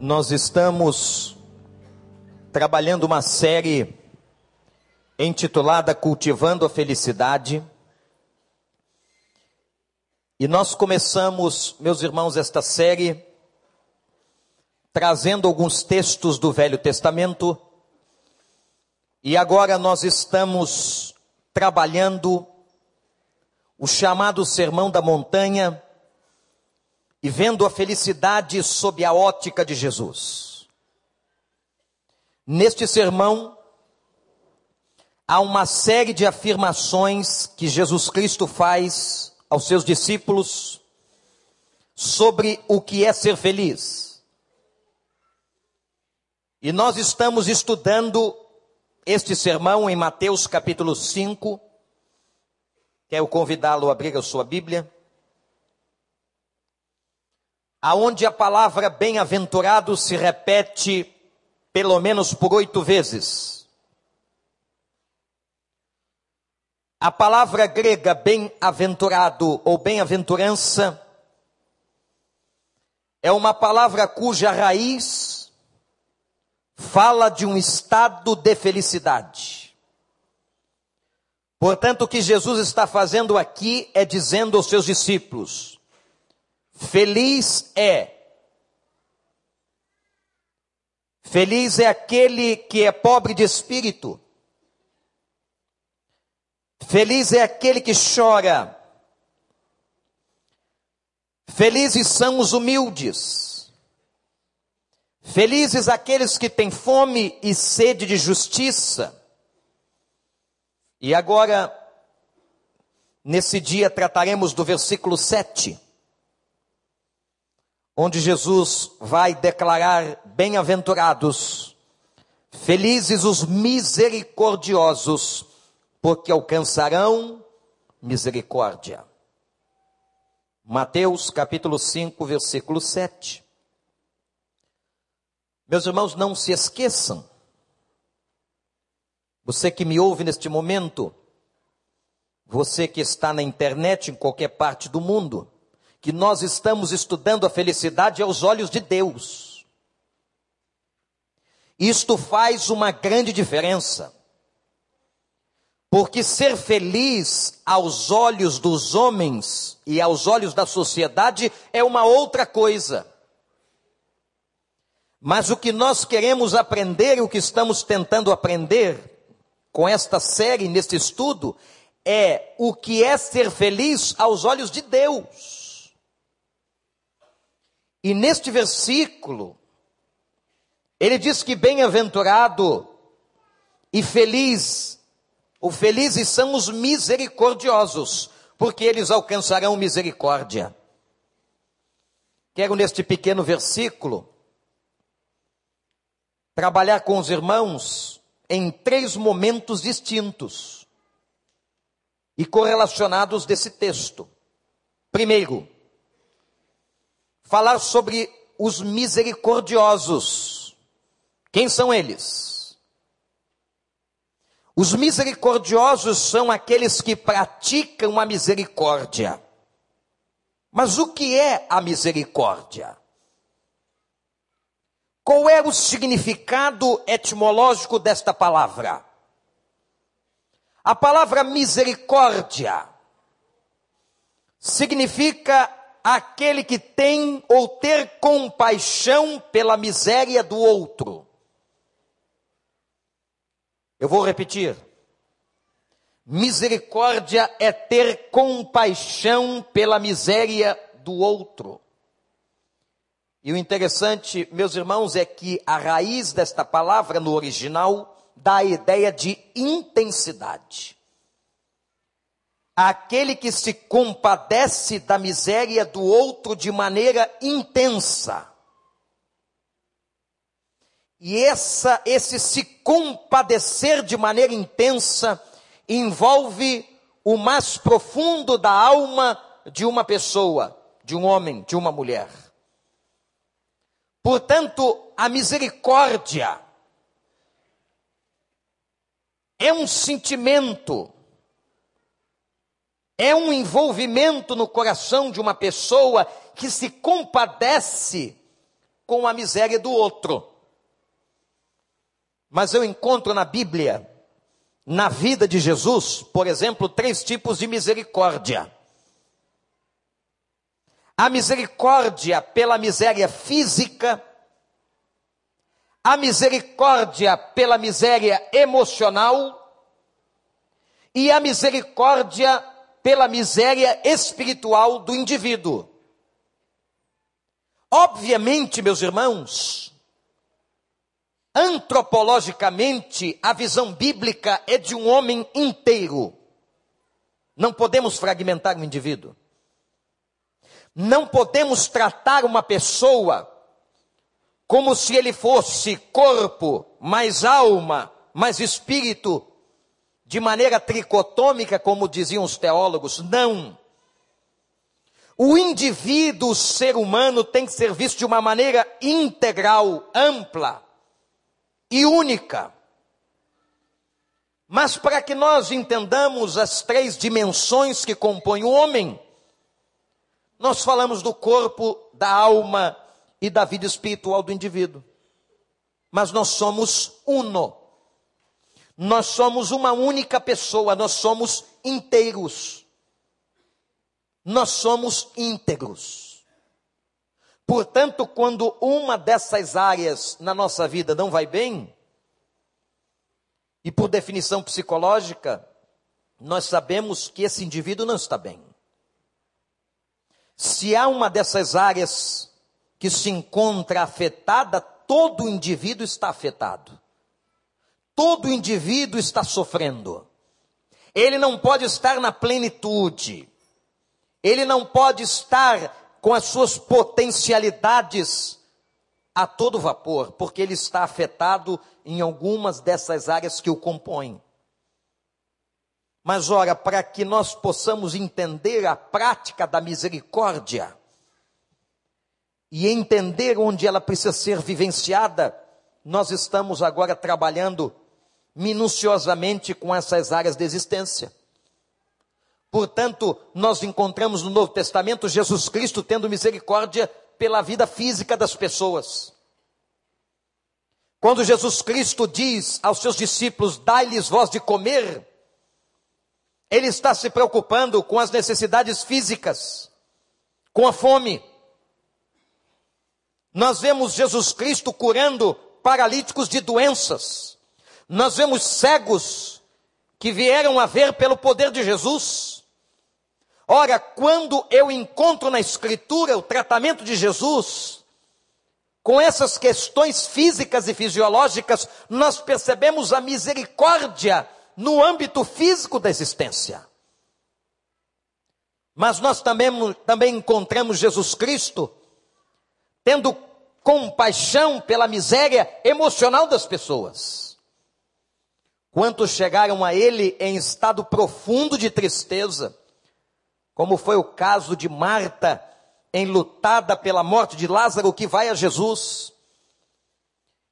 nós estamos trabalhando uma série intitulada Cultivando a Felicidade. E nós começamos, meus irmãos, esta série trazendo alguns textos do Velho Testamento. E agora nós estamos trabalhando o chamado Sermão da Montanha e vendo a felicidade sob a ótica de Jesus. Neste sermão, há uma série de afirmações que Jesus Cristo faz aos seus discípulos sobre o que é ser feliz. E nós estamos estudando este sermão em Mateus capítulo 5. Quero convidá-lo a abrir a sua Bíblia aonde a palavra bem-aventurado se repete pelo menos por oito vezes. A palavra grega bem-aventurado ou bem-aventurança é uma palavra cuja raiz fala de um estado de felicidade. Portanto, o que Jesus está fazendo aqui é dizendo aos seus discípulos: Feliz é. Feliz é aquele que é pobre de espírito. Feliz é aquele que chora. Felizes são os humildes. Felizes aqueles que têm fome e sede de justiça. E agora, nesse dia, trataremos do versículo 7 onde Jesus vai declarar: Bem-aventurados, felizes os misericordiosos, porque alcançarão misericórdia. Mateus capítulo 5, versículo 7. Meus irmãos, não se esqueçam, você que me ouve neste momento, você que está na internet em qualquer parte do mundo, que nós estamos estudando a felicidade aos olhos de Deus. Isto faz uma grande diferença. Porque ser feliz aos olhos dos homens e aos olhos da sociedade é uma outra coisa. Mas o que nós queremos aprender e o que estamos tentando aprender com esta série, neste estudo, é o que é ser feliz aos olhos de Deus. E neste versículo, ele diz que bem-aventurado e feliz, ou felizes são os misericordiosos, porque eles alcançarão misericórdia. Quero neste pequeno versículo trabalhar com os irmãos em três momentos distintos e correlacionados desse texto. Primeiro, falar sobre os misericordiosos. Quem são eles? Os misericordiosos são aqueles que praticam a misericórdia. Mas o que é a misericórdia? Qual é o significado etimológico desta palavra? A palavra misericórdia significa aquele que tem ou ter compaixão pela miséria do outro. Eu vou repetir. Misericórdia é ter compaixão pela miséria do outro. E o interessante, meus irmãos, é que a raiz desta palavra no original dá a ideia de intensidade aquele que se compadece da miséria do outro de maneira intensa. E essa, esse se compadecer de maneira intensa envolve o mais profundo da alma de uma pessoa, de um homem, de uma mulher. Portanto, a misericórdia é um sentimento é um envolvimento no coração de uma pessoa que se compadece com a miséria do outro. Mas eu encontro na Bíblia, na vida de Jesus, por exemplo, três tipos de misericórdia. A misericórdia pela miséria física, a misericórdia pela miséria emocional e a misericórdia pela miséria espiritual do indivíduo. Obviamente, meus irmãos, antropologicamente, a visão bíblica é de um homem inteiro. Não podemos fragmentar um indivíduo. Não podemos tratar uma pessoa como se ele fosse corpo, mais alma, mais espírito, de maneira tricotômica, como diziam os teólogos. Não. O indivíduo, o ser humano, tem que ser visto de uma maneira integral, ampla e única. Mas para que nós entendamos as três dimensões que compõem o homem, nós falamos do corpo, da alma e da vida espiritual do indivíduo. Mas nós somos uno. Nós somos uma única pessoa, nós somos inteiros. Nós somos íntegros. Portanto, quando uma dessas áreas na nossa vida não vai bem, e por definição psicológica, nós sabemos que esse indivíduo não está bem. Se há uma dessas áreas que se encontra afetada, todo indivíduo está afetado. Todo indivíduo está sofrendo. Ele não pode estar na plenitude. Ele não pode estar com as suas potencialidades a todo vapor, porque ele está afetado em algumas dessas áreas que o compõem. Mas ora, para que nós possamos entender a prática da misericórdia e entender onde ela precisa ser vivenciada, nós estamos agora trabalhando minuciosamente com essas áreas de existência. Portanto, nós encontramos no Novo Testamento Jesus Cristo tendo misericórdia pela vida física das pessoas. Quando Jesus Cristo diz aos seus discípulos: Dai-lhes voz de comer, ele está se preocupando com as necessidades físicas, com a fome. Nós vemos Jesus Cristo curando paralíticos de doenças. Nós vemos cegos que vieram a ver pelo poder de Jesus. Ora, quando eu encontro na Escritura o tratamento de Jesus, com essas questões físicas e fisiológicas, nós percebemos a misericórdia no âmbito físico da existência. Mas nós também, também encontramos Jesus Cristo tendo compaixão pela miséria emocional das pessoas. Quantos chegaram a ele em estado profundo de tristeza, como foi o caso de Marta, enlutada pela morte de Lázaro, que vai a Jesus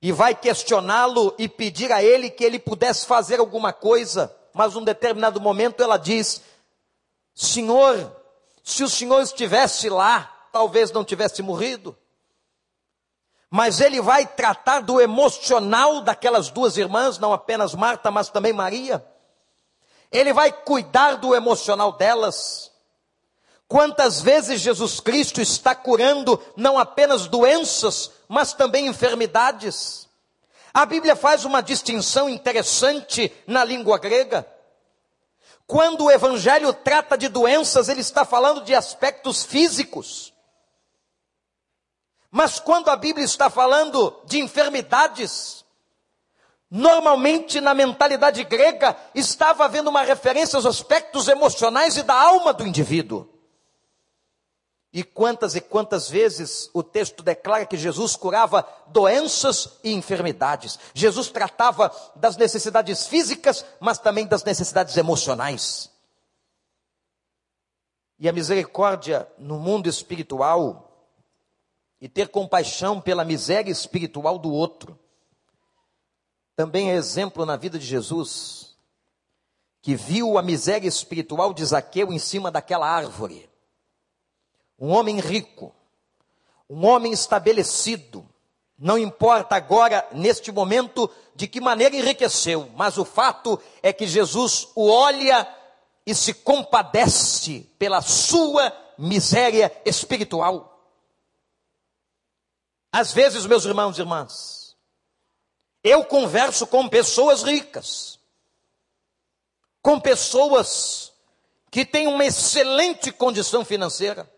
e vai questioná-lo e pedir a ele que ele pudesse fazer alguma coisa, mas num determinado momento ela diz: Senhor, se o Senhor estivesse lá, talvez não tivesse morrido. Mas ele vai tratar do emocional daquelas duas irmãs, não apenas Marta, mas também Maria. Ele vai cuidar do emocional delas. Quantas vezes Jesus Cristo está curando não apenas doenças, mas também enfermidades. A Bíblia faz uma distinção interessante na língua grega. Quando o Evangelho trata de doenças, ele está falando de aspectos físicos. Mas quando a Bíblia está falando de enfermidades, normalmente na mentalidade grega estava havendo uma referência aos aspectos emocionais e da alma do indivíduo. E quantas e quantas vezes o texto declara que Jesus curava doenças e enfermidades. Jesus tratava das necessidades físicas, mas também das necessidades emocionais. E a misericórdia no mundo espiritual e ter compaixão pela miséria espiritual do outro também é exemplo na vida de Jesus, que viu a miséria espiritual de Zaqueu em cima daquela árvore um homem rico, um homem estabelecido, Não importa agora, neste momento, de que maneira enriqueceu, mas o fato é que Jesus o olha e se compadece pela sua miséria espiritual. Às vezes, meus irmãos e irmãs, eu converso com pessoas ricas, com pessoas que têm uma excelente condição financeira,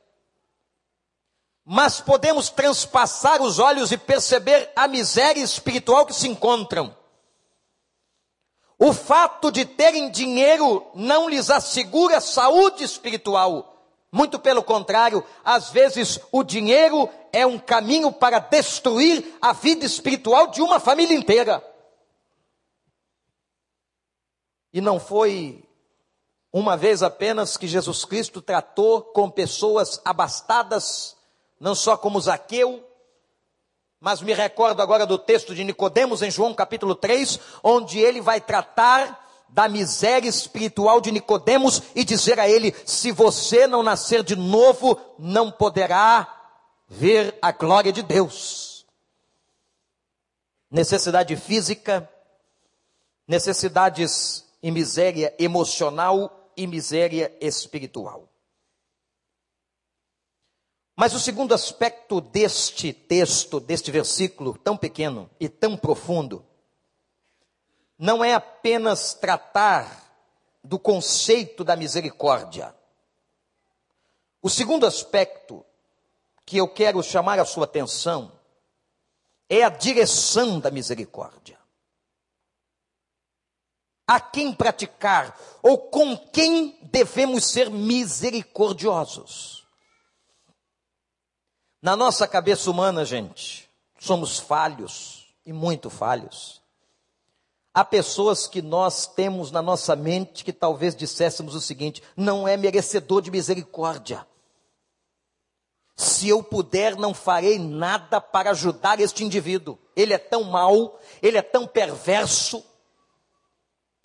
mas podemos transpassar os olhos e perceber a miséria espiritual que se encontram. O fato de terem dinheiro não lhes assegura saúde espiritual. Muito pelo contrário, às vezes o dinheiro é um caminho para destruir a vida espiritual de uma família inteira. E não foi uma vez apenas que Jesus Cristo tratou com pessoas abastadas não só como Zaqueu, mas me recordo agora do texto de Nicodemos em João capítulo 3, onde ele vai tratar da miséria espiritual de Nicodemos e dizer a ele: se você não nascer de novo, não poderá ver a glória de Deus. Necessidade física, necessidades e miséria emocional e miséria espiritual. Mas o segundo aspecto deste texto, deste versículo tão pequeno e tão profundo, não é apenas tratar do conceito da misericórdia. O segundo aspecto que eu quero chamar a sua atenção é a direção da misericórdia. A quem praticar ou com quem devemos ser misericordiosos? Na nossa cabeça humana, gente, somos falhos e muito falhos. Há pessoas que nós temos na nossa mente que talvez disséssemos o seguinte: não é merecedor de misericórdia. Se eu puder, não farei nada para ajudar este indivíduo. Ele é tão mau, ele é tão perverso.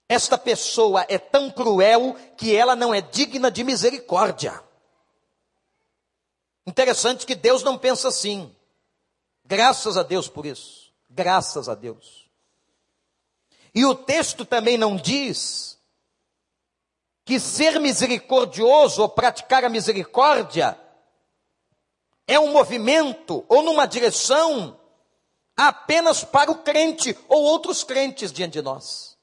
Esta pessoa é tão cruel que ela não é digna de misericórdia. Interessante que Deus não pensa assim. Graças a Deus por isso. Graças a Deus. E o texto também não diz que ser misericordioso ou praticar a misericórdia é um movimento ou numa direção apenas para o crente ou outros crentes diante de nós.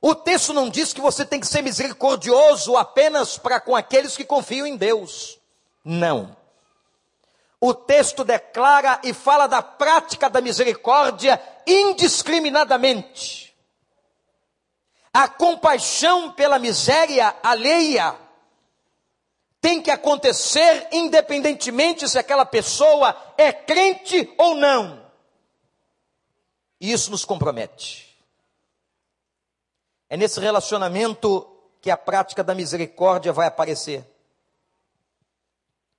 O texto não diz que você tem que ser misericordioso apenas para com aqueles que confiam em Deus. Não. O texto declara e fala da prática da misericórdia indiscriminadamente. A compaixão pela miséria alheia tem que acontecer independentemente se aquela pessoa é crente ou não. E isso nos compromete. É nesse relacionamento que a prática da misericórdia vai aparecer.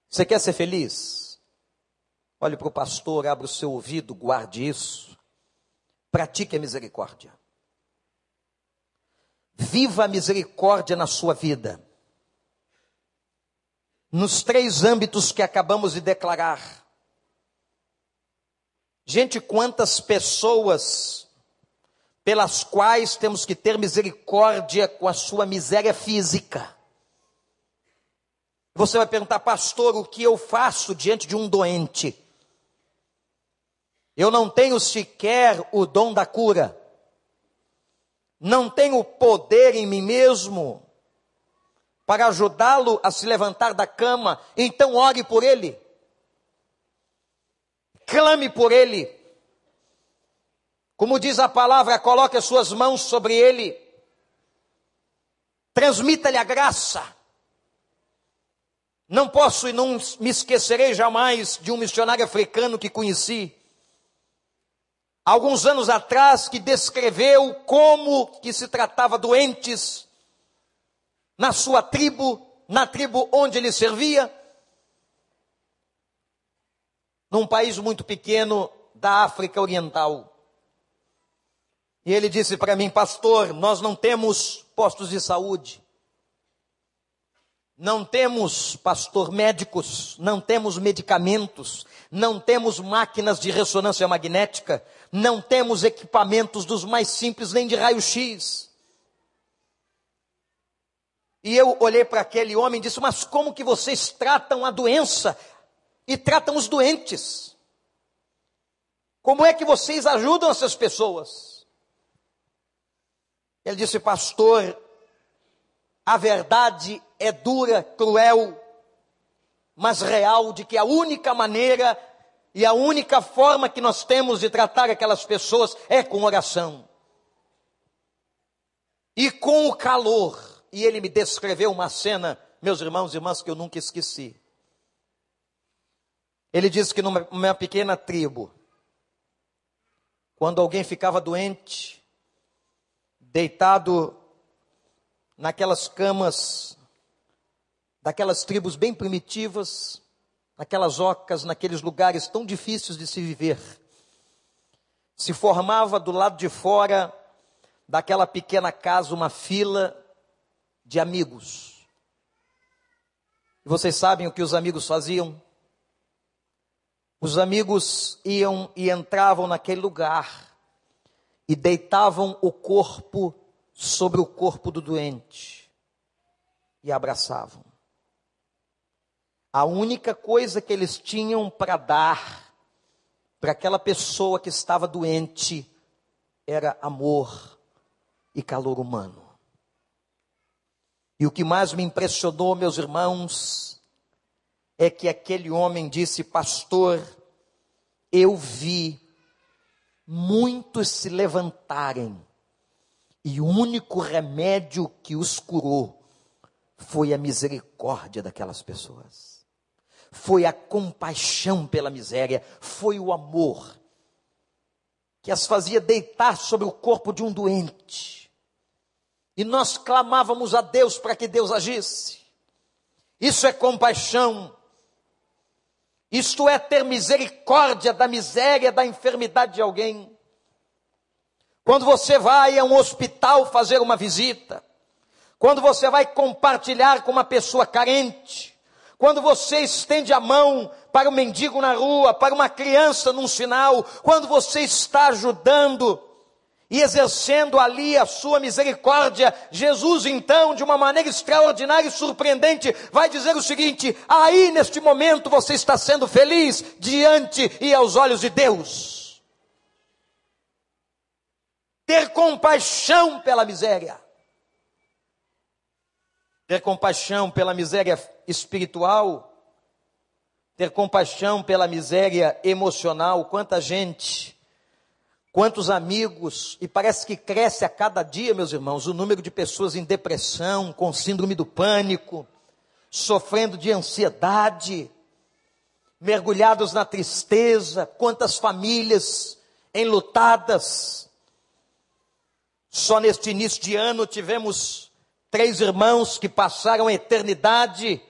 Você quer ser feliz? Olhe para o pastor, abra o seu ouvido, guarde isso. Pratique a misericórdia. Viva a misericórdia na sua vida. Nos três âmbitos que acabamos de declarar. Gente, quantas pessoas pelas quais temos que ter misericórdia com a sua miséria física você vai perguntar, pastor, o que eu faço diante de um doente? Eu não tenho sequer o dom da cura, não tenho poder em mim mesmo para ajudá-lo a se levantar da cama, então ore por ele, clame por ele, como diz a palavra, coloque as suas mãos sobre ele, transmita-lhe a graça, não posso e não me esquecerei jamais de um missionário africano que conheci, alguns anos atrás, que descreveu como que se tratava doentes na sua tribo, na tribo onde ele servia, num país muito pequeno da África Oriental. E ele disse para mim, pastor, nós não temos postos de saúde. Não temos, pastor, médicos, não temos medicamentos, não temos máquinas de ressonância magnética, não temos equipamentos dos mais simples, nem de raio-x. E eu olhei para aquele homem e disse: Mas como que vocês tratam a doença e tratam os doentes? Como é que vocês ajudam essas pessoas? Ele disse: Pastor, a verdade é dura, cruel, mas real, de que a única maneira e a única forma que nós temos de tratar aquelas pessoas é com oração. E com o calor. E ele me descreveu uma cena, meus irmãos e irmãs, que eu nunca esqueci. Ele disse que numa, numa pequena tribo, quando alguém ficava doente, deitado naquelas camas daquelas tribos bem primitivas, naquelas ocas, naqueles lugares tão difíceis de se viver. Se formava do lado de fora daquela pequena casa uma fila de amigos. E vocês sabem o que os amigos faziam? Os amigos iam e entravam naquele lugar e deitavam o corpo sobre o corpo do doente e abraçavam. A única coisa que eles tinham para dar para aquela pessoa que estava doente era amor e calor humano. E o que mais me impressionou, meus irmãos, é que aquele homem disse: Pastor, eu vi muitos se levantarem e o único remédio que os curou foi a misericórdia daquelas pessoas. Foi a compaixão pela miséria, foi o amor que as fazia deitar sobre o corpo de um doente. E nós clamávamos a Deus para que Deus agisse. Isso é compaixão. Isto é ter misericórdia da miséria, da enfermidade de alguém. Quando você vai a um hospital fazer uma visita, quando você vai compartilhar com uma pessoa carente, quando você estende a mão para o um mendigo na rua, para uma criança num sinal, quando você está ajudando e exercendo ali a sua misericórdia, Jesus então, de uma maneira extraordinária e surpreendente, vai dizer o seguinte: aí neste momento você está sendo feliz diante e aos olhos de Deus ter compaixão pela miséria. Ter compaixão pela miséria espiritual, ter compaixão pela miséria emocional. Quanta gente, quantos amigos, e parece que cresce a cada dia, meus irmãos, o número de pessoas em depressão, com síndrome do pânico, sofrendo de ansiedade, mergulhados na tristeza, quantas famílias enlutadas, só neste início de ano tivemos três irmãos que passaram a eternidade,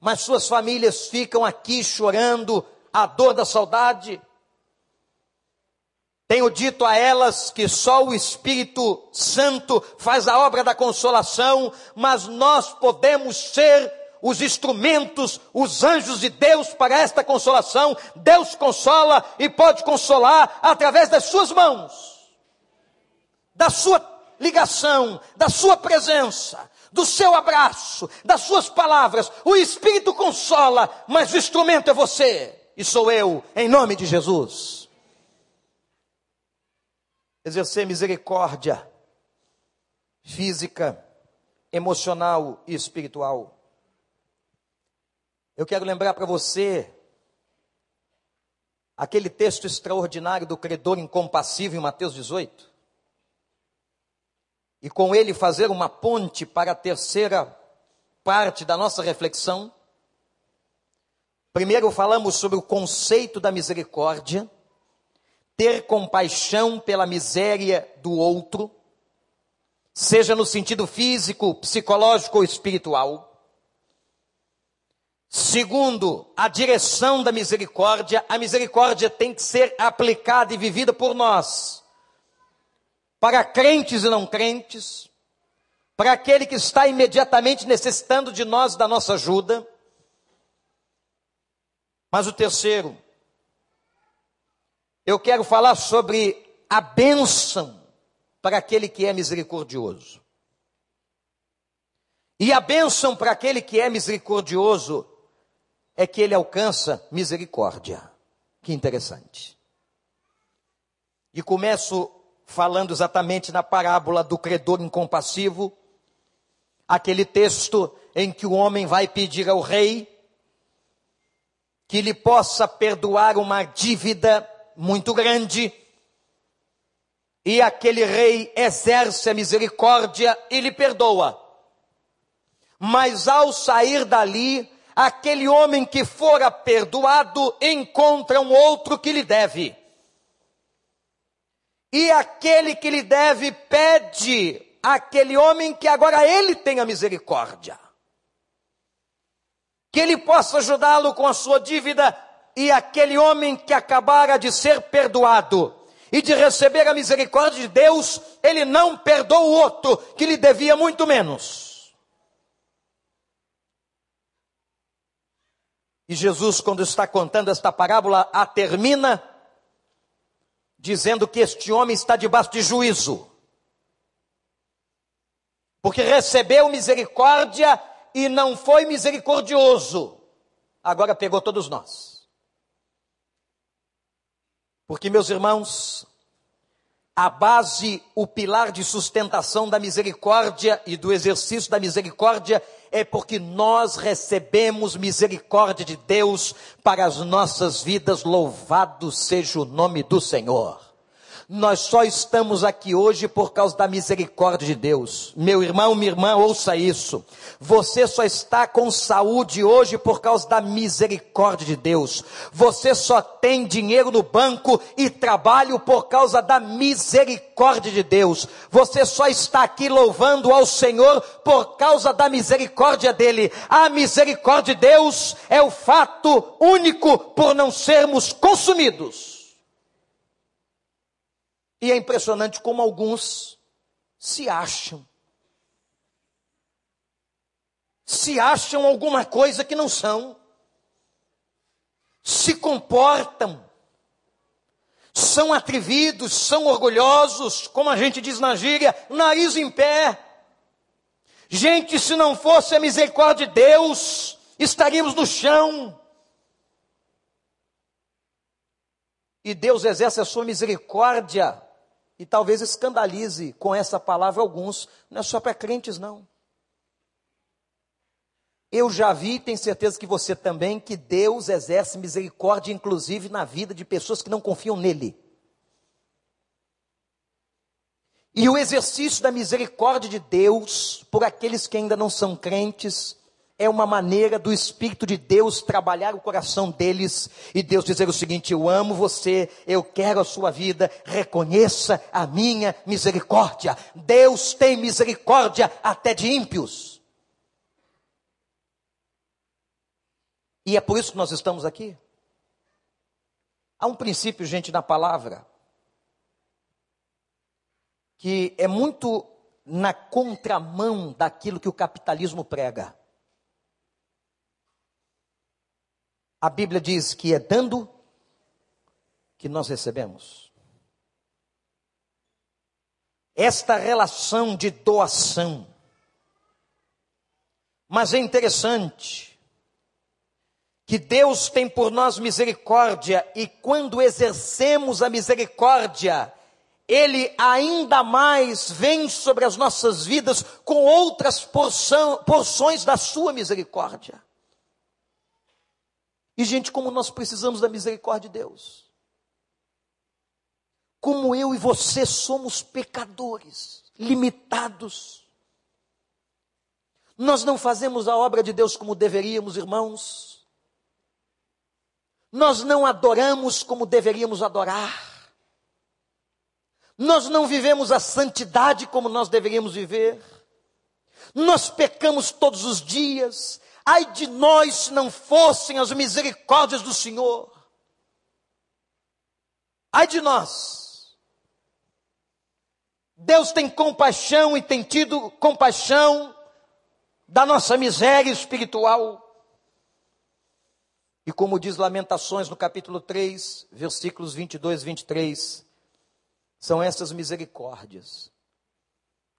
mas suas famílias ficam aqui chorando a dor da saudade. Tenho dito a elas que só o Espírito Santo faz a obra da consolação, mas nós podemos ser os instrumentos, os anjos de Deus para esta consolação. Deus consola e pode consolar através das suas mãos da sua ligação, da sua presença, do seu abraço, das suas palavras. O Espírito consola, mas o instrumento é você e sou eu, em nome de Jesus. Exercer misericórdia física, emocional e espiritual. Eu quero lembrar para você aquele texto extraordinário do credor incompassível em Mateus 18 e com ele fazer uma ponte para a terceira parte da nossa reflexão. Primeiro falamos sobre o conceito da misericórdia, ter compaixão pela miséria do outro, seja no sentido físico, psicológico ou espiritual. Segundo, a direção da misericórdia, a misericórdia tem que ser aplicada e vivida por nós para crentes e não crentes, para aquele que está imediatamente necessitando de nós, da nossa ajuda. Mas o terceiro, eu quero falar sobre a bênção para aquele que é misericordioso. E a bênção para aquele que é misericordioso é que ele alcança misericórdia. Que interessante. E começo falando exatamente na parábola do credor incompassivo, aquele texto em que o homem vai pedir ao rei que lhe possa perdoar uma dívida muito grande, e aquele rei exerce a misericórdia e lhe perdoa. Mas ao sair dali, aquele homem que fora perdoado encontra um outro que lhe deve. E aquele que lhe deve pede àquele homem que agora ele tenha misericórdia. Que ele possa ajudá-lo com a sua dívida e aquele homem que acabara de ser perdoado e de receber a misericórdia de Deus, ele não perdoa o outro que lhe devia muito menos. E Jesus, quando está contando esta parábola, a termina dizendo que este homem está debaixo de juízo. Porque recebeu misericórdia e não foi misericordioso. Agora pegou todos nós. Porque, meus irmãos, a base, o pilar de sustentação da misericórdia e do exercício da misericórdia é porque nós recebemos misericórdia de Deus para as nossas vidas. Louvado seja o nome do Senhor. Nós só estamos aqui hoje por causa da misericórdia de Deus. Meu irmão, minha irmã, ouça isso. Você só está com saúde hoje por causa da misericórdia de Deus. Você só tem dinheiro no banco e trabalho por causa da misericórdia de Deus. Você só está aqui louvando ao Senhor por causa da misericórdia dele. A misericórdia de Deus é o fato único por não sermos consumidos. E é impressionante como alguns se acham. Se acham alguma coisa que não são. Se comportam. São atrevidos, são orgulhosos, como a gente diz na gíria, nariz em pé. Gente, se não fosse a misericórdia de Deus, estaríamos no chão. E Deus exerce a sua misericórdia e talvez escandalize com essa palavra alguns, não é só para crentes, não. Eu já vi, tenho certeza que você também, que Deus exerce misericórdia, inclusive na vida de pessoas que não confiam nele. E o exercício da misericórdia de Deus por aqueles que ainda não são crentes é uma maneira do Espírito de Deus trabalhar o coração deles e Deus dizer o seguinte: Eu amo você, eu quero a sua vida, reconheça a minha misericórdia. Deus tem misericórdia até de ímpios. E é por isso que nós estamos aqui. Há um princípio, gente, na palavra, que é muito na contramão daquilo que o capitalismo prega. A Bíblia diz que é dando que nós recebemos. Esta relação de doação. Mas é interessante que Deus tem por nós misericórdia e quando exercemos a misericórdia, Ele ainda mais vem sobre as nossas vidas com outras porção, porções da sua misericórdia. E, gente, como nós precisamos da misericórdia de Deus. Como eu e você somos pecadores, limitados. Nós não fazemos a obra de Deus como deveríamos, irmãos. Nós não adoramos como deveríamos adorar. Nós não vivemos a santidade como nós deveríamos viver. Nós pecamos todos os dias, Ai de nós se não fossem as misericórdias do Senhor. Ai de nós. Deus tem compaixão e tem tido compaixão da nossa miséria espiritual. E como diz Lamentações no capítulo 3, versículos 22 e 23, são essas misericórdias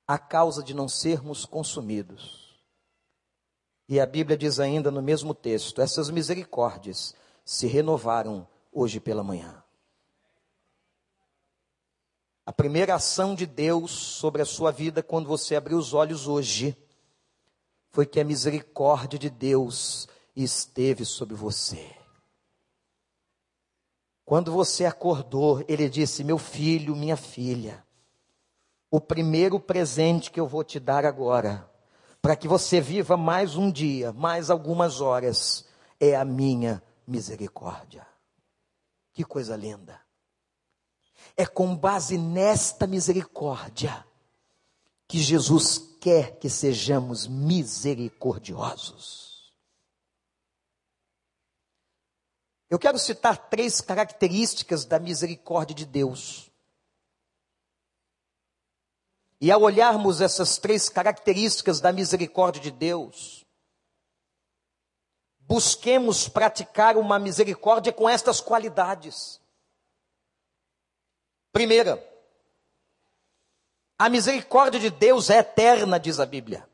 a causa de não sermos consumidos. E a Bíblia diz ainda no mesmo texto: essas misericórdias se renovaram hoje pela manhã. A primeira ação de Deus sobre a sua vida quando você abriu os olhos hoje foi que a misericórdia de Deus esteve sobre você. Quando você acordou, ele disse: Meu filho, minha filha, o primeiro presente que eu vou te dar agora, para que você viva mais um dia, mais algumas horas, é a minha misericórdia. Que coisa linda. É com base nesta misericórdia que Jesus quer que sejamos misericordiosos. Eu quero citar três características da misericórdia de Deus. E ao olharmos essas três características da misericórdia de Deus, busquemos praticar uma misericórdia com estas qualidades. Primeira, a misericórdia de Deus é eterna, diz a Bíblia.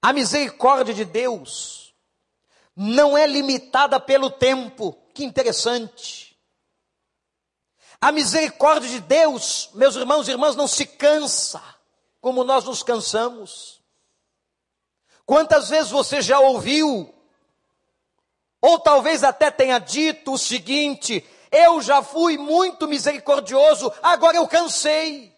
A misericórdia de Deus não é limitada pelo tempo. Que interessante. A misericórdia de Deus, meus irmãos e irmãs, não se cansa como nós nos cansamos. Quantas vezes você já ouviu, ou talvez até tenha dito o seguinte: eu já fui muito misericordioso, agora eu cansei.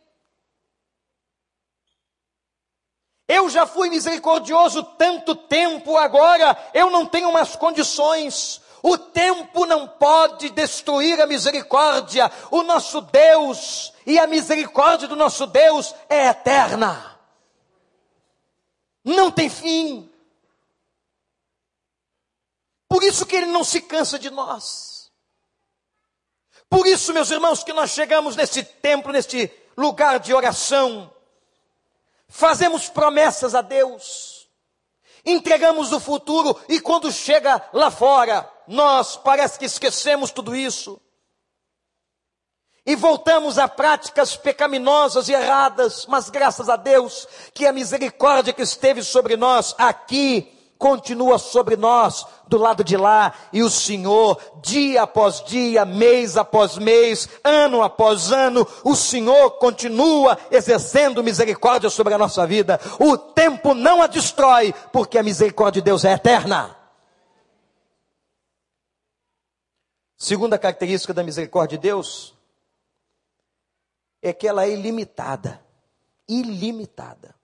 Eu já fui misericordioso tanto tempo, agora eu não tenho mais condições. O tempo não pode destruir a misericórdia. O nosso Deus e a misericórdia do nosso Deus é eterna. Não tem fim. Por isso que ele não se cansa de nós. Por isso, meus irmãos, que nós chegamos nesse templo, neste lugar de oração, fazemos promessas a Deus, entregamos o futuro e quando chega lá fora, nós parece que esquecemos tudo isso. E voltamos a práticas pecaminosas e erradas, mas graças a Deus que a misericórdia que esteve sobre nós aqui continua sobre nós do lado de lá, e o Senhor, dia após dia, mês após mês, ano após ano, o Senhor continua exercendo misericórdia sobre a nossa vida. O tempo não a destrói, porque a misericórdia de Deus é eterna. Segunda característica da misericórdia de Deus é que ela é ilimitada. Ilimitada.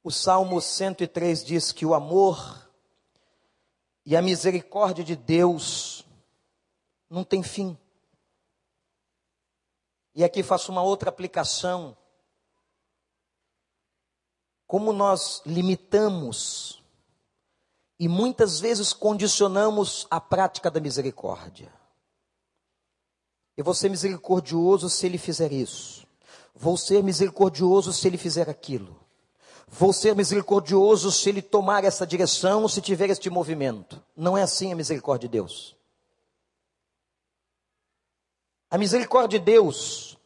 O Salmo 103 diz que o amor e a misericórdia de Deus não tem fim. E aqui faço uma outra aplicação. Como nós limitamos e muitas vezes condicionamos a prática da misericórdia. Eu vou ser misericordioso se ele fizer isso. Vou ser misericordioso se ele fizer aquilo. Vou ser misericordioso se ele tomar essa direção, se tiver este movimento. Não é assim a misericórdia de Deus. A misericórdia de Deus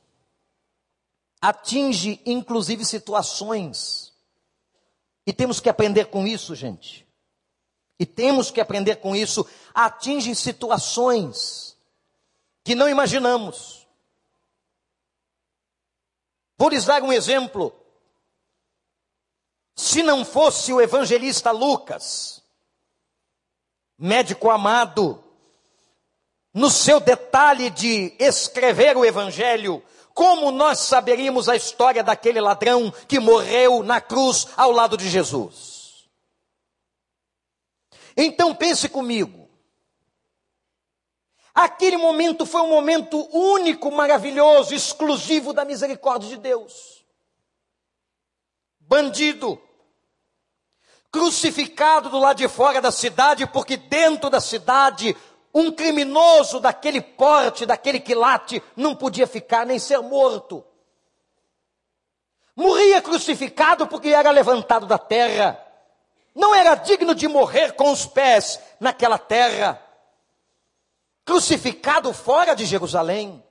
atinge inclusive situações. E temos que aprender com isso, gente e temos que aprender com isso, atinge situações que não imaginamos. Vou lhes dar um exemplo. Se não fosse o evangelista Lucas, médico amado, no seu detalhe de escrever o evangelho, como nós saberíamos a história daquele ladrão que morreu na cruz ao lado de Jesus? Então pense comigo. Aquele momento foi um momento único, maravilhoso, exclusivo da misericórdia de Deus. Bandido, crucificado do lado de fora da cidade, porque dentro da cidade Um criminoso daquele porte, daquele quilate, não podia ficar nem ser morto. Morria crucificado porque era levantado da terra. Não era digno de morrer com os pés naquela terra. Crucificado fora de Jerusalém.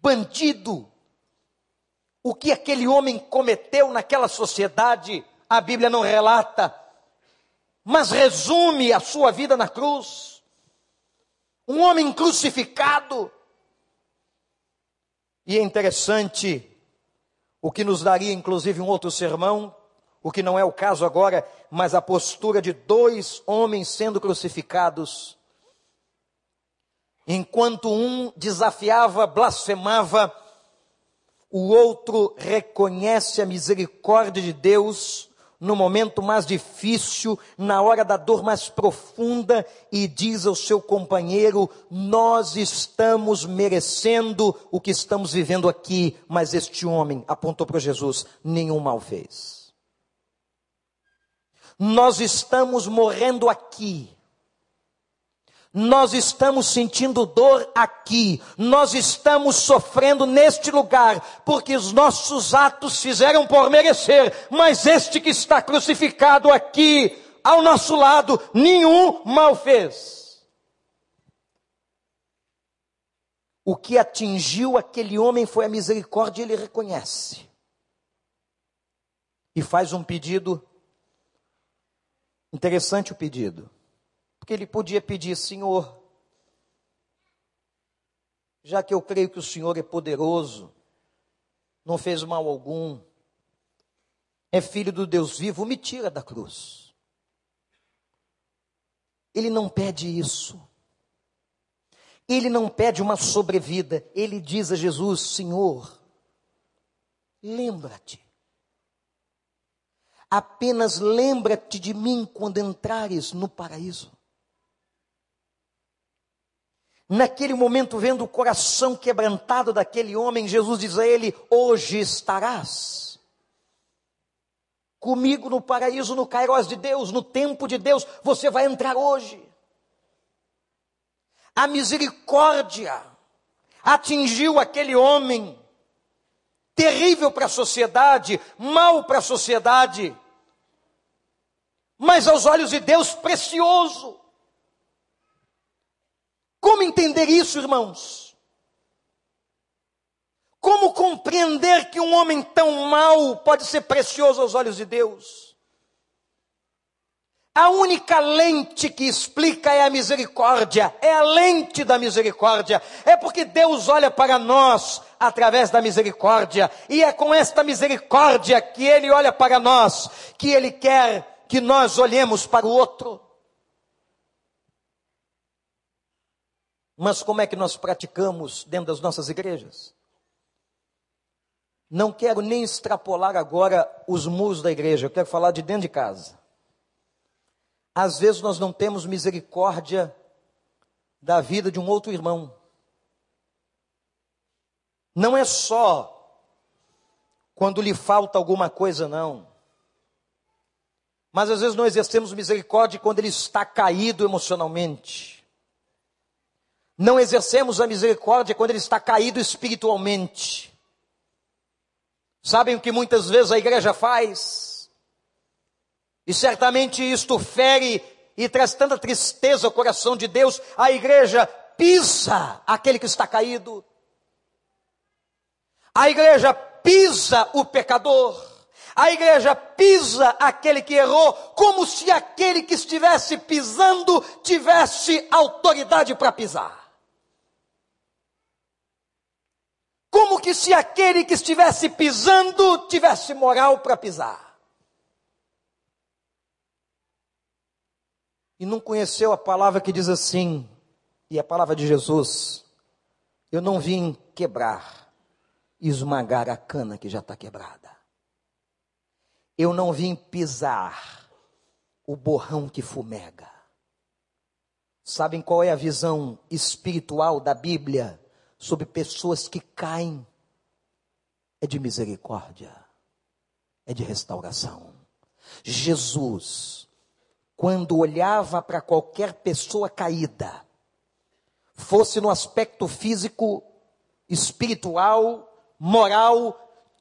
Bandido. O que aquele homem cometeu naquela sociedade, a Bíblia não relata, mas resume a sua vida na cruz. Um homem crucificado. E é interessante, o que nos daria inclusive um outro sermão, o que não é o caso agora, mas a postura de dois homens sendo crucificados. Enquanto um desafiava, blasfemava, o outro reconhece a misericórdia de Deus no momento mais difícil, na hora da dor mais profunda, e diz ao seu companheiro: Nós estamos merecendo o que estamos vivendo aqui, mas este homem apontou para Jesus, nenhum mal fez. Nós estamos morrendo aqui, nós estamos sentindo dor aqui, nós estamos sofrendo neste lugar, porque os nossos atos fizeram por merecer, mas este que está crucificado aqui, ao nosso lado, nenhum mal fez. O que atingiu aquele homem foi a misericórdia, ele reconhece. E faz um pedido. Interessante o pedido. Porque ele podia pedir, Senhor, já que eu creio que o Senhor é poderoso, não fez mal algum, é filho do Deus vivo, me tira da cruz. Ele não pede isso. Ele não pede uma sobrevida. Ele diz a Jesus: Senhor, lembra-te. Apenas lembra-te de mim quando entrares no paraíso. Naquele momento, vendo o coração quebrantado daquele homem, Jesus diz a ele: Hoje estarás comigo no paraíso, no Cairós de Deus, no tempo de Deus, você vai entrar hoje. A misericórdia atingiu aquele homem, terrível para a sociedade, mal para a sociedade, mas aos olhos de Deus precioso. Como entender isso, irmãos? Como compreender que um homem tão mau pode ser precioso aos olhos de Deus? A única lente que explica é a misericórdia, é a lente da misericórdia. É porque Deus olha para nós através da misericórdia, e é com esta misericórdia que Ele olha para nós, que Ele quer que nós olhemos para o outro. Mas como é que nós praticamos dentro das nossas igrejas? Não quero nem extrapolar agora os muros da igreja, eu quero falar de dentro de casa. Às vezes nós não temos misericórdia da vida de um outro irmão. Não é só quando lhe falta alguma coisa, não. Mas às vezes não exercemos misericórdia quando ele está caído emocionalmente. Não exercemos a misericórdia quando ele está caído espiritualmente. Sabem o que muitas vezes a igreja faz? E certamente isto fere e traz tanta tristeza ao coração de Deus. A igreja pisa aquele que está caído. A igreja pisa o pecador. A igreja pisa aquele que errou, como se aquele que estivesse pisando tivesse autoridade para pisar. Como que se aquele que estivesse pisando tivesse moral para pisar. E não conheceu a palavra que diz assim, e a palavra de Jesus: Eu não vim quebrar, esmagar a cana que já está quebrada. Eu não vim pisar o borrão que fumega. Sabem qual é a visão espiritual da Bíblia? sobre pessoas que caem é de misericórdia, é de restauração. Jesus quando olhava para qualquer pessoa caída, fosse no aspecto físico, espiritual, moral,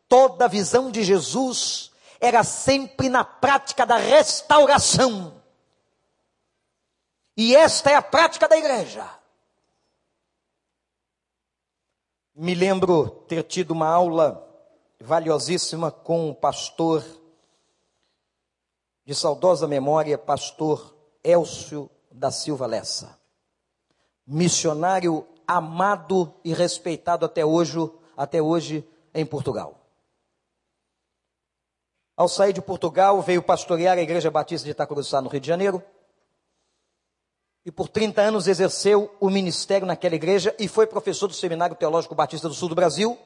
toda a visão de Jesus era sempre na prática da restauração. E esta é a prática da igreja. Me lembro ter tido uma aula valiosíssima com um pastor de saudosa memória, pastor Elcio da Silva Lessa. Missionário amado e respeitado até hoje, até hoje em Portugal. Ao sair de Portugal, veio pastorear a Igreja Batista de Itacuruçá, no Rio de Janeiro. E por 30 anos exerceu o ministério naquela igreja e foi professor do Seminário Teológico Batista do Sul do Brasil.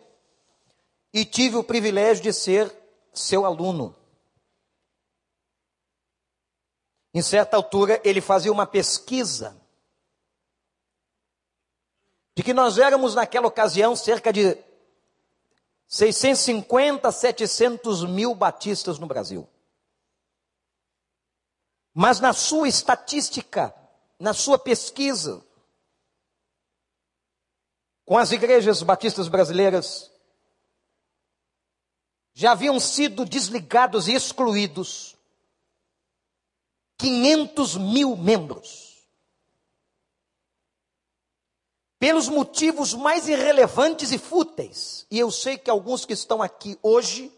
E tive o privilégio de ser seu aluno. Em certa altura, ele fazia uma pesquisa de que nós éramos, naquela ocasião, cerca de 650, 700 mil batistas no Brasil. Mas na sua estatística, na sua pesquisa, com as igrejas batistas brasileiras, já haviam sido desligados e excluídos 500 mil membros. Pelos motivos mais irrelevantes e fúteis. E eu sei que alguns que estão aqui hoje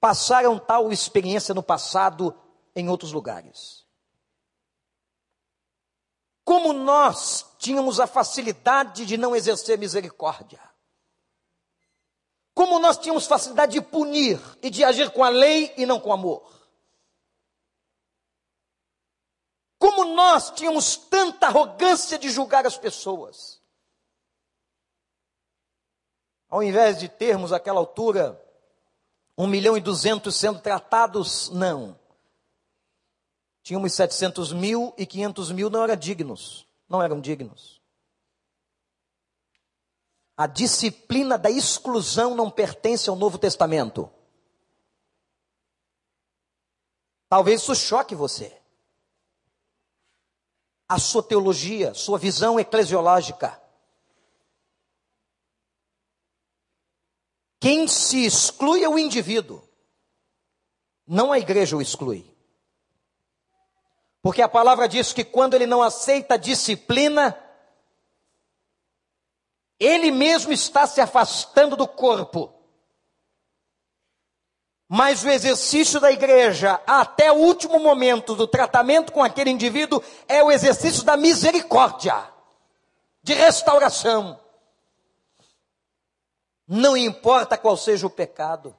passaram tal experiência no passado em outros lugares. Como nós tínhamos a facilidade de não exercer misericórdia. Como nós tínhamos facilidade de punir e de agir com a lei e não com amor. Como nós tínhamos tanta arrogância de julgar as pessoas. Ao invés de termos aquela altura um milhão e duzentos sendo tratados, não. Tínhamos 700 mil e 500 mil não eram dignos, não eram dignos. A disciplina da exclusão não pertence ao Novo Testamento. Talvez isso choque você a sua teologia, sua visão eclesiológica. Quem se exclui é o indivíduo, não a igreja o exclui. Porque a palavra diz que quando ele não aceita a disciplina, ele mesmo está se afastando do corpo. Mas o exercício da igreja, até o último momento do tratamento com aquele indivíduo, é o exercício da misericórdia, de restauração. Não importa qual seja o pecado.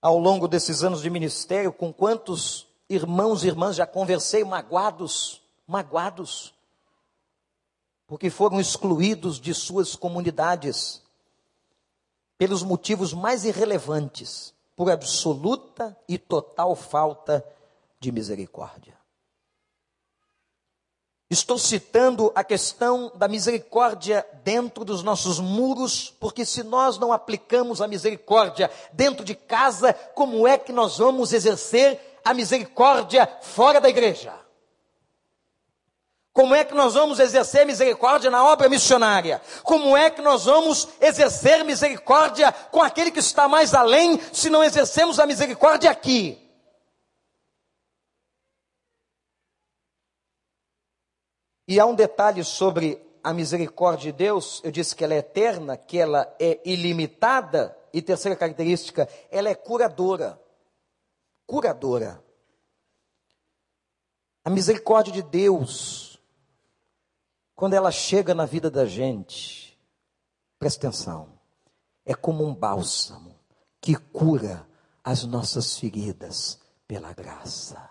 Ao longo desses anos de ministério, com quantos irmãos e irmãs já conversei magoados, magoados, porque foram excluídos de suas comunidades pelos motivos mais irrelevantes, por absoluta e total falta de misericórdia. Estou citando a questão da misericórdia dentro dos nossos muros, porque se nós não aplicamos a misericórdia dentro de casa, como é que nós vamos exercer a misericórdia fora da igreja? Como é que nós vamos exercer misericórdia na obra missionária? Como é que nós vamos exercer misericórdia com aquele que está mais além, se não exercemos a misericórdia aqui? E há um detalhe sobre a misericórdia de Deus, eu disse que ela é eterna, que ela é ilimitada, e terceira característica, ela é curadora. Curadora. A misericórdia de Deus quando ela chega na vida da gente, presta atenção, é como um bálsamo que cura as nossas feridas pela graça.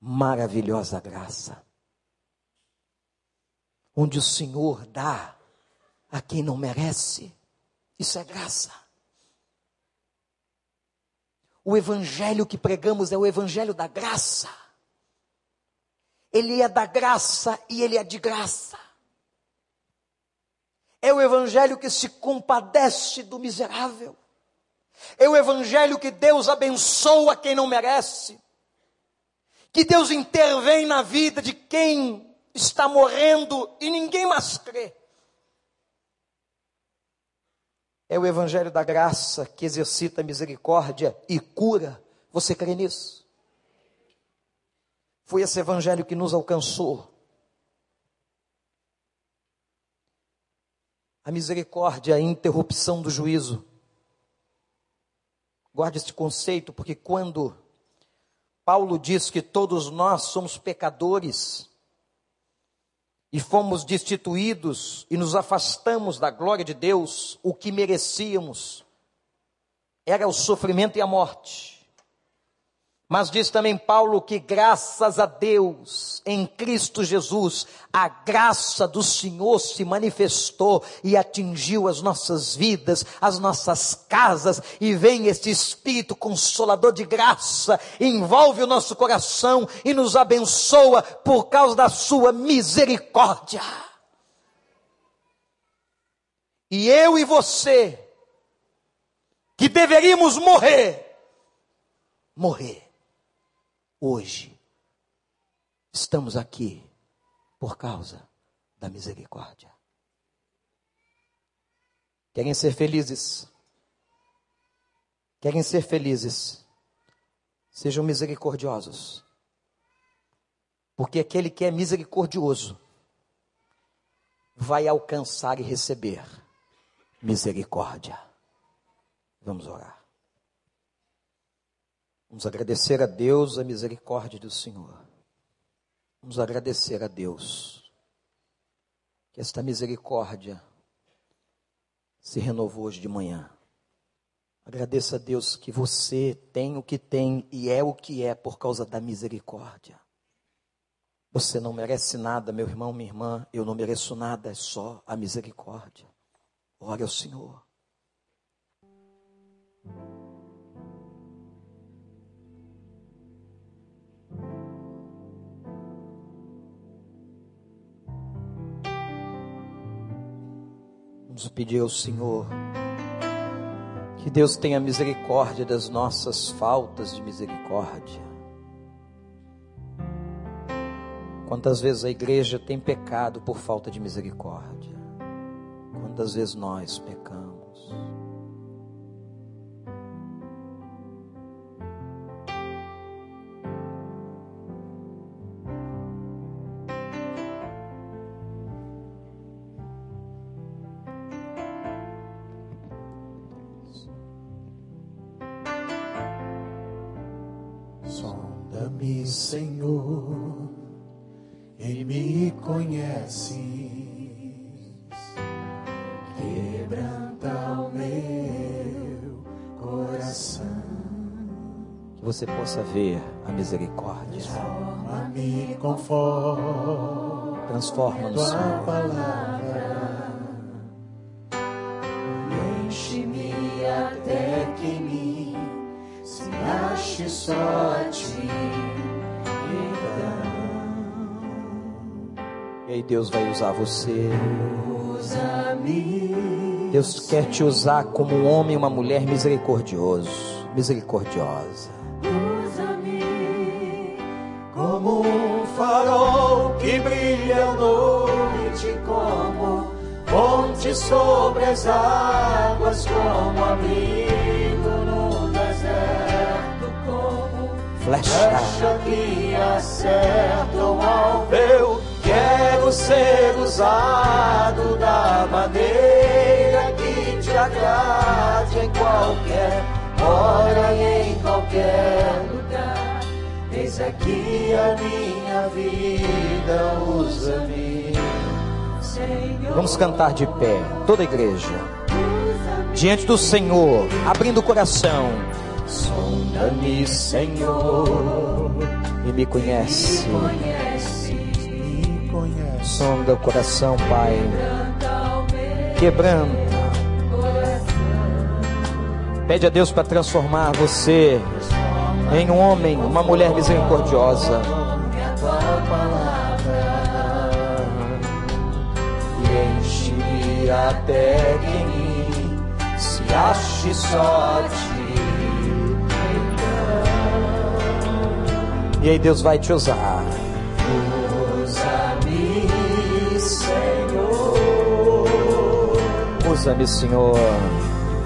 Maravilhosa graça. Onde o Senhor dá a quem não merece. Isso é graça. O evangelho que pregamos é o evangelho da graça. Ele é da graça e ele é de graça. É o evangelho que se compadece do miserável. É o evangelho que Deus abençoa quem não merece. Que Deus intervém na vida de quem está morrendo e ninguém mais crê. É o evangelho da graça que exercita misericórdia e cura. Você crê nisso? Foi esse evangelho que nos alcançou. A misericórdia a interrupção do juízo. Guarde este conceito, porque quando Paulo diz que todos nós somos pecadores e fomos destituídos e nos afastamos da glória de Deus, o que merecíamos era o sofrimento e a morte. Mas diz também Paulo que graças a Deus, em Cristo Jesus, a graça do Senhor se manifestou e atingiu as nossas vidas, as nossas casas, e vem este Espírito Consolador de graça, envolve o nosso coração e nos abençoa por causa da sua misericórdia. E eu e você, que deveríamos morrer, morrer hoje estamos aqui por causa da misericórdia. Querem ser felizes? Querem ser felizes? Sejam misericordiosos. Porque aquele que é misericordioso vai alcançar e receber misericórdia. Vamos orar. Vamos agradecer a Deus a misericórdia do Senhor. Vamos agradecer a Deus que esta misericórdia se renovou hoje de manhã. Agradeça a Deus que você tem o que tem e é o que é por causa da misericórdia. Você não merece nada, meu irmão, minha irmã, eu não mereço nada, é só a misericórdia. Ore ao Senhor. Vamos pedir ao Senhor que Deus tenha misericórdia das nossas faltas de misericórdia. Quantas vezes a igreja tem pecado por falta de misericórdia? Quantas vezes nós pecamos? Você possa ver a misericórdia. Transforma-me conforme Transforma-nos, Senhor. palavra. Enche-me até que em mim se ache só a ti. E aí Deus vai usar você. Usa-me. Deus quer te usar como um homem e uma mulher misericordioso, misericordiosa. Sobre as águas, como abrigo no deserto, como Flecha. flecha que acerta o alvo. Eu quero ser usado da maneira que te agrade em qualquer hora e em qualquer lugar. Eis aqui a minha vida, usa-me. Vamos cantar de pé, toda a igreja, diante do Senhor, abrindo o coração sonda-me, Senhor. e me conhece. Conhece, me conhece. Sonda o coração, Pai. Quebranta. Pede a Deus para transformar você em um homem, uma mulher misericordiosa. até que se ache sorte. E aí Deus vai te usar. Usa-me, Senhor. Usa-me, Senhor.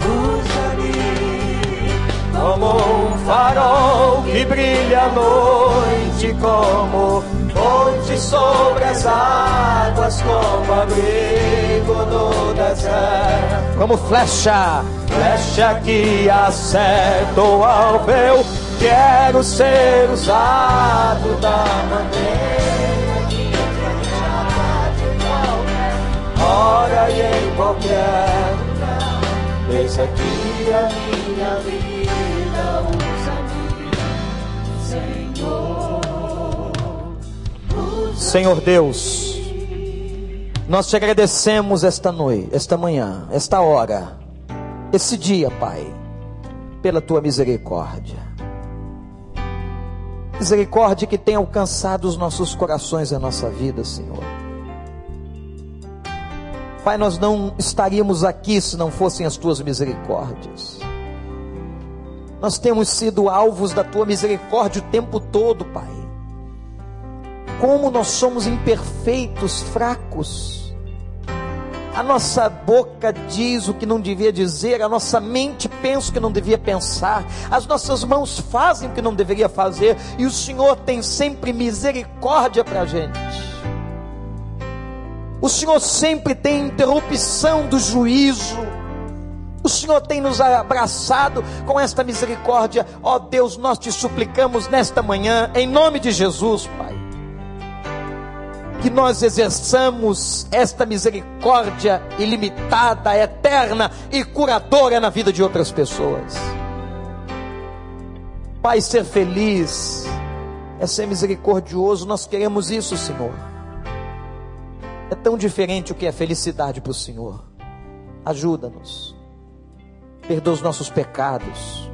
Usa-me como um farol que brilha à noite, como ponte sobre as águas, como abrir. Como flecha, flecha que acerta o alvo. Quero ser usado da maneira que hora e em qualquer lugar. Eis aqui a minha vida, usa-me, Senhor. Senhor Deus, nós te agradecemos esta noite, esta manhã, esta hora, esse dia, Pai, pela tua misericórdia. Misericórdia que tem alcançado os nossos corações e a nossa vida, Senhor. Pai, nós não estaríamos aqui se não fossem as tuas misericórdias. Nós temos sido alvos da tua misericórdia o tempo todo, Pai. Como nós somos imperfeitos, fracos. A nossa boca diz o que não devia dizer, a nossa mente pensa o que não devia pensar, as nossas mãos fazem o que não deveria fazer, e o Senhor tem sempre misericórdia para a gente. O Senhor sempre tem interrupção do juízo. O Senhor tem nos abraçado com esta misericórdia. Ó oh Deus, nós te suplicamos nesta manhã, em nome de Jesus, Pai que nós exerçamos esta misericórdia ilimitada, eterna e curadora na vida de outras pessoas. Pai, ser feliz é ser misericordioso, nós queremos isso, Senhor. É tão diferente o que é felicidade para o Senhor. Ajuda-nos, perdoa os nossos pecados,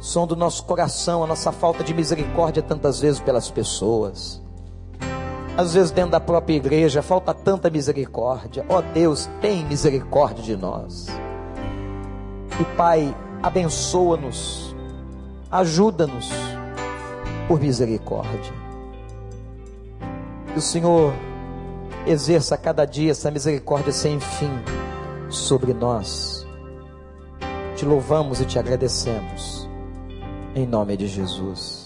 som do nosso coração, a nossa falta de misericórdia tantas vezes pelas pessoas às vezes dentro da própria igreja falta tanta misericórdia. Ó oh, Deus, tem misericórdia de nós. E Pai, abençoa-nos, ajuda-nos por misericórdia. Que o Senhor exerça cada dia essa misericórdia sem fim sobre nós. Te louvamos e te agradecemos. Em nome de Jesus.